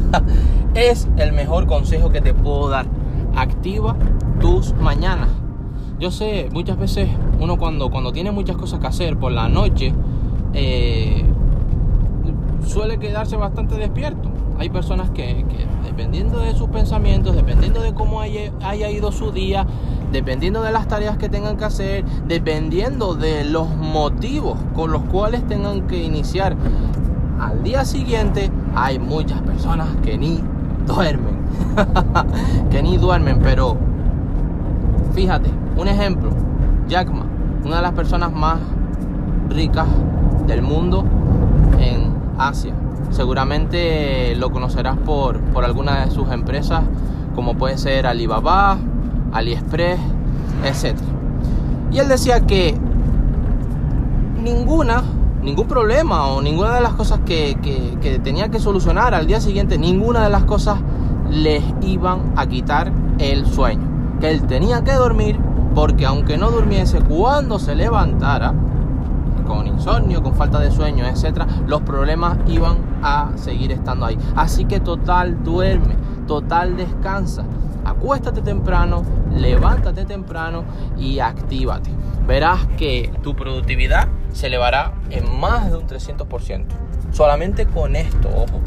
es el mejor consejo que te puedo dar. Activa tus mañanas. Yo sé, muchas veces uno cuando, cuando tiene muchas cosas que hacer por la noche, eh, suele quedarse bastante despierto. Hay personas que, dependiendo de sus pensamientos, dependiendo de cómo haya, haya, ido su día, dependiendo de las tareas que tengan que hacer, dependiendo de los motivos con los cuales tengan que iniciar al día siguiente, hay muchas personas que ni duermen. que ni duermen, pero fíjate, un ejemplo, Jack Ma, una de las personas más ricas del mundo en Asia. Seguramente lo conocerás por, por alguna de sus empresas, como puede ser Alibaba, AliExpress, etc. Y él decía que ninguna, ningún problema o ninguna de las cosas que, que tenía que solucionar al día siguiente, ninguna de las cosas les iban a quitar el sueño. Que él tenía que dormir porque aunque no durmiese, cuando se levantara, con insomnio, con falta de sueño, etcétera, los problemas iban a seguir estando ahí. Así que total duerme, total descansa. Acuéstate temprano, levántate temprano y actívate. Verás que tu productividad se elevará en más de un 300%. Solamente con esto, ojo.